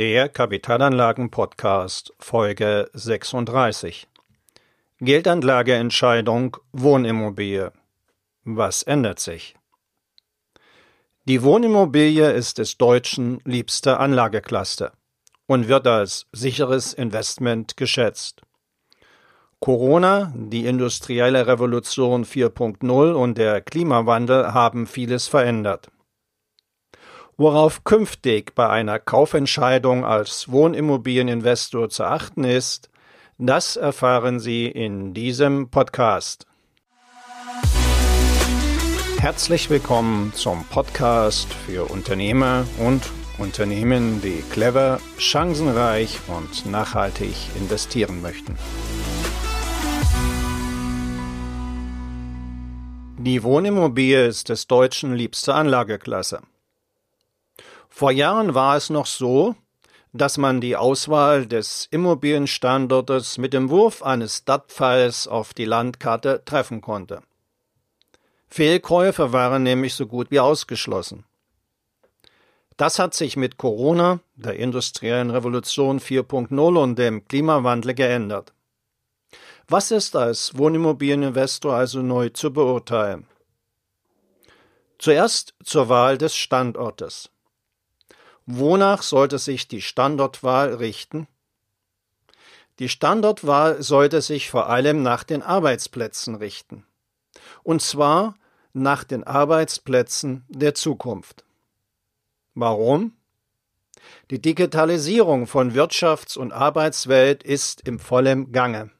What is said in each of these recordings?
Der Kapitalanlagen-Podcast Folge 36 Geldanlageentscheidung Wohnimmobilie. Was ändert sich? Die Wohnimmobilie ist des Deutschen liebste Anlageklasse und wird als sicheres Investment geschätzt. Corona, die industrielle Revolution 4.0 und der Klimawandel haben vieles verändert. Worauf künftig bei einer Kaufentscheidung als Wohnimmobilieninvestor zu achten ist, das erfahren Sie in diesem Podcast. Herzlich willkommen zum Podcast für Unternehmer und Unternehmen, die clever, chancenreich und nachhaltig investieren möchten. Die Wohnimmobilie ist des Deutschen liebste Anlageklasse. Vor Jahren war es noch so, dass man die Auswahl des Immobilienstandortes mit dem Wurf eines Stadtpfeils auf die Landkarte treffen konnte. Fehlkäufe waren nämlich so gut wie ausgeschlossen. Das hat sich mit Corona, der industriellen Revolution 4.0 und dem Klimawandel geändert. Was ist als Wohnimmobilieninvestor also neu zu beurteilen? Zuerst zur Wahl des Standortes. Wonach sollte sich die Standortwahl richten? Die Standortwahl sollte sich vor allem nach den Arbeitsplätzen richten. Und zwar nach den Arbeitsplätzen der Zukunft. Warum? Die Digitalisierung von Wirtschafts- und Arbeitswelt ist im vollen Gange.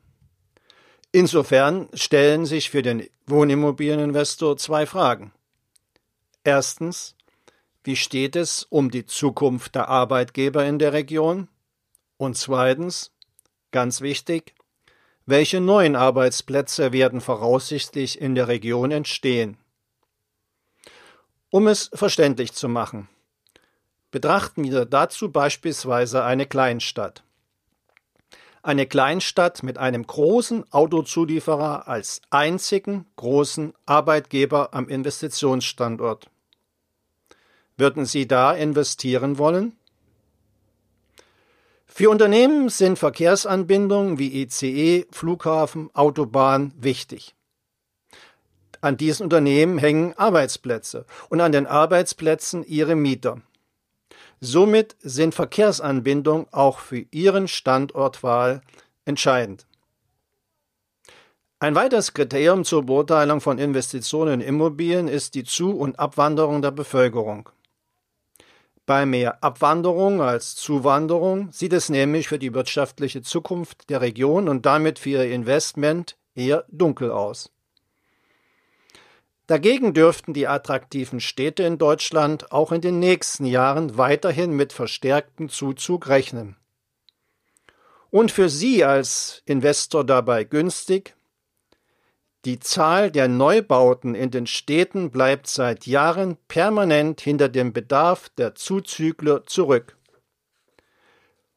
Insofern stellen sich für den Wohnimmobilieninvestor zwei Fragen. Erstens, wie steht es um die Zukunft der Arbeitgeber in der Region? Und zweitens, ganz wichtig, welche neuen Arbeitsplätze werden voraussichtlich in der Region entstehen? Um es verständlich zu machen, betrachten wir dazu beispielsweise eine Kleinstadt. Eine Kleinstadt mit einem großen Autozulieferer als einzigen großen Arbeitgeber am Investitionsstandort. Würden Sie da investieren wollen? Für Unternehmen sind Verkehrsanbindungen wie ICE, Flughafen, Autobahn wichtig. An diesen Unternehmen hängen Arbeitsplätze und an den Arbeitsplätzen ihre Mieter. Somit sind Verkehrsanbindungen auch für Ihren Standortwahl entscheidend. Ein weiteres Kriterium zur Beurteilung von Investitionen in Immobilien ist die Zu- und Abwanderung der Bevölkerung. Bei mehr Abwanderung als Zuwanderung sieht es nämlich für die wirtschaftliche Zukunft der Region und damit für ihr Investment eher dunkel aus. Dagegen dürften die attraktiven Städte in Deutschland auch in den nächsten Jahren weiterhin mit verstärktem Zuzug rechnen. Und für Sie als Investor dabei günstig, die Zahl der Neubauten in den Städten bleibt seit Jahren permanent hinter dem Bedarf der Zuzügler zurück.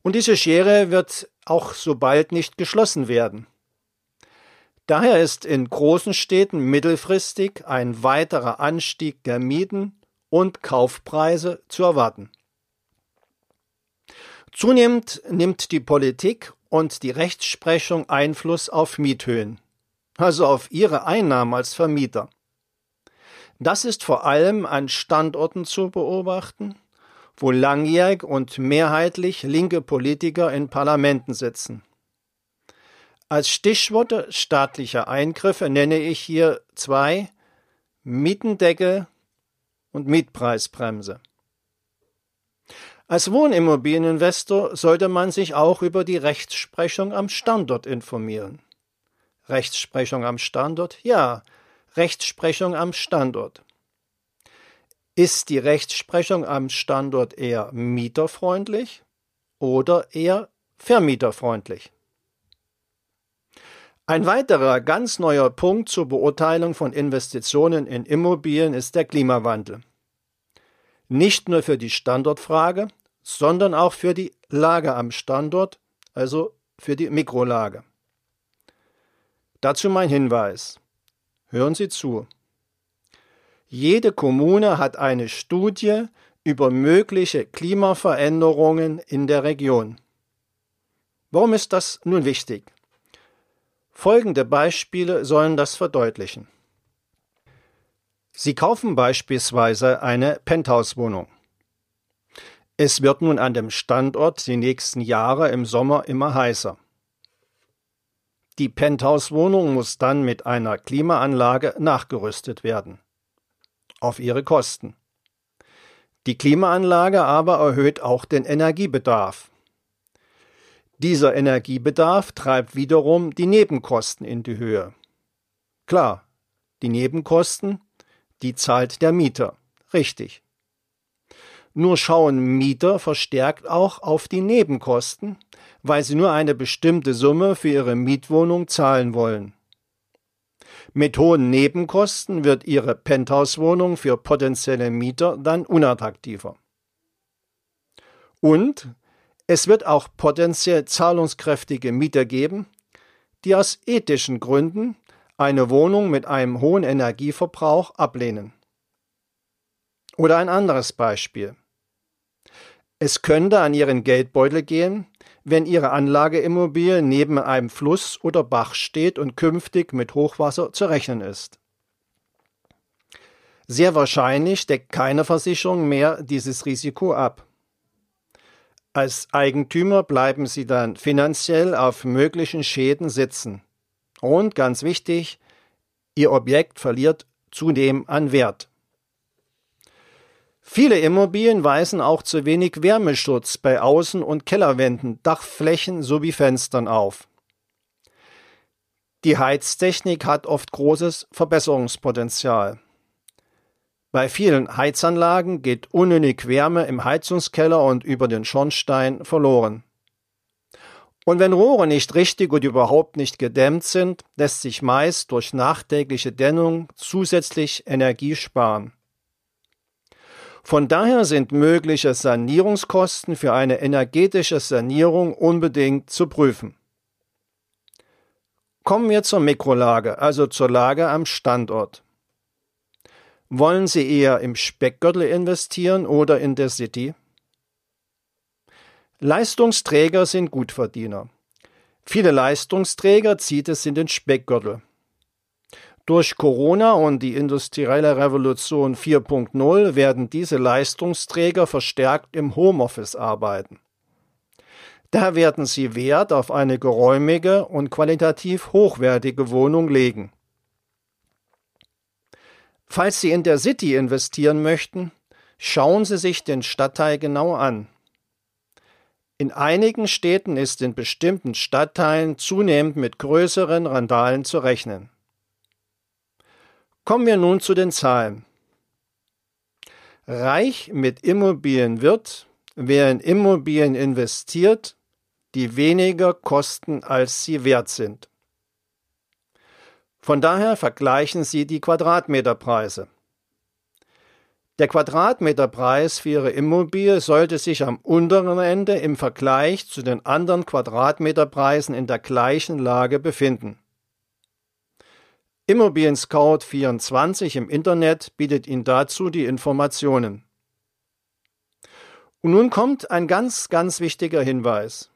Und diese Schere wird auch so bald nicht geschlossen werden. Daher ist in großen Städten mittelfristig ein weiterer Anstieg der Mieten und Kaufpreise zu erwarten. Zunehmend nimmt die Politik und die Rechtsprechung Einfluss auf Miethöhen also auf ihre Einnahmen als Vermieter. Das ist vor allem an Standorten zu beobachten, wo langjährig und mehrheitlich linke Politiker in Parlamenten sitzen. Als Stichworte staatlicher Eingriffe nenne ich hier zwei Mietendeckel und Mietpreisbremse. Als Wohnimmobilieninvestor sollte man sich auch über die Rechtsprechung am Standort informieren. Rechtsprechung am Standort? Ja, Rechtsprechung am Standort. Ist die Rechtsprechung am Standort eher mieterfreundlich oder eher vermieterfreundlich? Ein weiterer ganz neuer Punkt zur Beurteilung von Investitionen in Immobilien ist der Klimawandel. Nicht nur für die Standortfrage, sondern auch für die Lage am Standort, also für die Mikrolage. Dazu mein Hinweis. Hören Sie zu. Jede Kommune hat eine Studie über mögliche Klimaveränderungen in der Region. Warum ist das nun wichtig? Folgende Beispiele sollen das verdeutlichen. Sie kaufen beispielsweise eine Penthouse-Wohnung. Es wird nun an dem Standort die nächsten Jahre im Sommer immer heißer. Die Penthouse-Wohnung muss dann mit einer Klimaanlage nachgerüstet werden. Auf ihre Kosten. Die Klimaanlage aber erhöht auch den Energiebedarf. Dieser Energiebedarf treibt wiederum die Nebenkosten in die Höhe. Klar, die Nebenkosten, die zahlt der Mieter. Richtig. Nur schauen Mieter verstärkt auch auf die Nebenkosten, weil sie nur eine bestimmte Summe für ihre Mietwohnung zahlen wollen. Mit hohen Nebenkosten wird ihre Penthouse-Wohnung für potenzielle Mieter dann unattraktiver. Und es wird auch potenziell zahlungskräftige Mieter geben, die aus ethischen Gründen eine Wohnung mit einem hohen Energieverbrauch ablehnen. Oder ein anderes Beispiel. Es könnte an Ihren Geldbeutel gehen, wenn Ihre Anlageimmobilie neben einem Fluss oder Bach steht und künftig mit Hochwasser zu rechnen ist. Sehr wahrscheinlich deckt keine Versicherung mehr dieses Risiko ab. Als Eigentümer bleiben Sie dann finanziell auf möglichen Schäden sitzen. Und ganz wichtig, Ihr Objekt verliert zudem an Wert. Viele Immobilien weisen auch zu wenig Wärmeschutz bei Außen- und Kellerwänden, Dachflächen sowie Fenstern auf. Die Heiztechnik hat oft großes Verbesserungspotenzial. Bei vielen Heizanlagen geht unnötig Wärme im Heizungskeller und über den Schornstein verloren. Und wenn Rohre nicht richtig und überhaupt nicht gedämmt sind, lässt sich meist durch nachträgliche Dämmung zusätzlich Energie sparen. Von daher sind mögliche Sanierungskosten für eine energetische Sanierung unbedingt zu prüfen. Kommen wir zur Mikrolage, also zur Lage am Standort. Wollen Sie eher im Speckgürtel investieren oder in der City? Leistungsträger sind Gutverdiener. Viele Leistungsträger zieht es in den Speckgürtel. Durch Corona und die industrielle Revolution 4.0 werden diese Leistungsträger verstärkt im Homeoffice arbeiten. Da werden sie Wert auf eine geräumige und qualitativ hochwertige Wohnung legen. Falls Sie in der City investieren möchten, schauen Sie sich den Stadtteil genau an. In einigen Städten ist in bestimmten Stadtteilen zunehmend mit größeren Randalen zu rechnen. Kommen wir nun zu den Zahlen. Reich mit Immobilien wird, wer in Immobilien investiert, die weniger kosten, als sie wert sind. Von daher vergleichen Sie die Quadratmeterpreise. Der Quadratmeterpreis für Ihre Immobilie sollte sich am unteren Ende im Vergleich zu den anderen Quadratmeterpreisen in der gleichen Lage befinden. Immobilien Scout 24 im Internet bietet Ihnen dazu die Informationen. Und nun kommt ein ganz, ganz wichtiger Hinweis.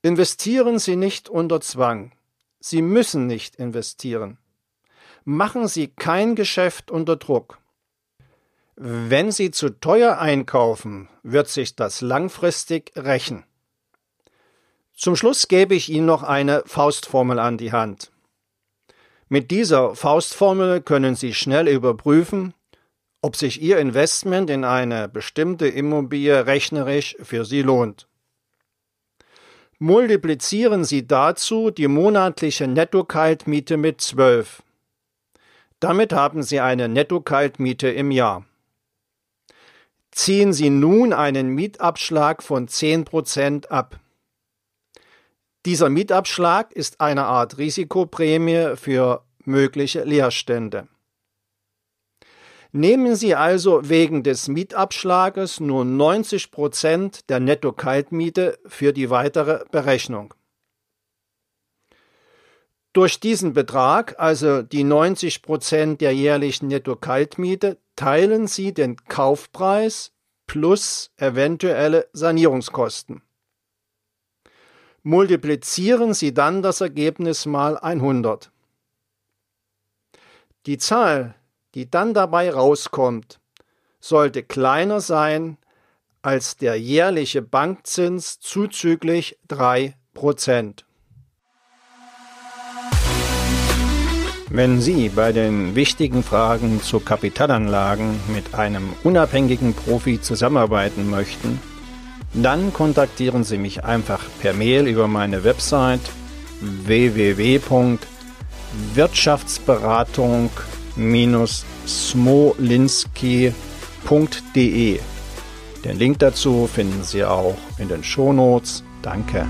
Investieren Sie nicht unter Zwang. Sie müssen nicht investieren. Machen Sie kein Geschäft unter Druck. Wenn Sie zu teuer einkaufen, wird sich das langfristig rächen. Zum Schluss gebe ich Ihnen noch eine Faustformel an die Hand. Mit dieser Faustformel können Sie schnell überprüfen, ob sich Ihr Investment in eine bestimmte Immobilie rechnerisch für Sie lohnt. Multiplizieren Sie dazu die monatliche Netto-Kaltmiete mit 12. Damit haben Sie eine Netto-Kaltmiete im Jahr. Ziehen Sie nun einen Mietabschlag von 10% ab. Dieser Mietabschlag ist eine Art Risikoprämie für mögliche Leerstände. Nehmen Sie also wegen des Mietabschlages nur 90 Prozent der Netto-Kaltmiete für die weitere Berechnung. Durch diesen Betrag, also die 90 Prozent der jährlichen Netto-Kaltmiete, teilen Sie den Kaufpreis plus eventuelle Sanierungskosten. Multiplizieren Sie dann das Ergebnis mal 100. Die Zahl, die dann dabei rauskommt, sollte kleiner sein als der jährliche Bankzins zuzüglich 3 Prozent. Wenn Sie bei den wichtigen Fragen zu Kapitalanlagen mit einem unabhängigen Profi zusammenarbeiten möchten, dann kontaktieren Sie mich einfach per Mail über meine Website www.wirtschaftsberatung-smolinski.de. Den Link dazu finden Sie auch in den Shownotes. Danke.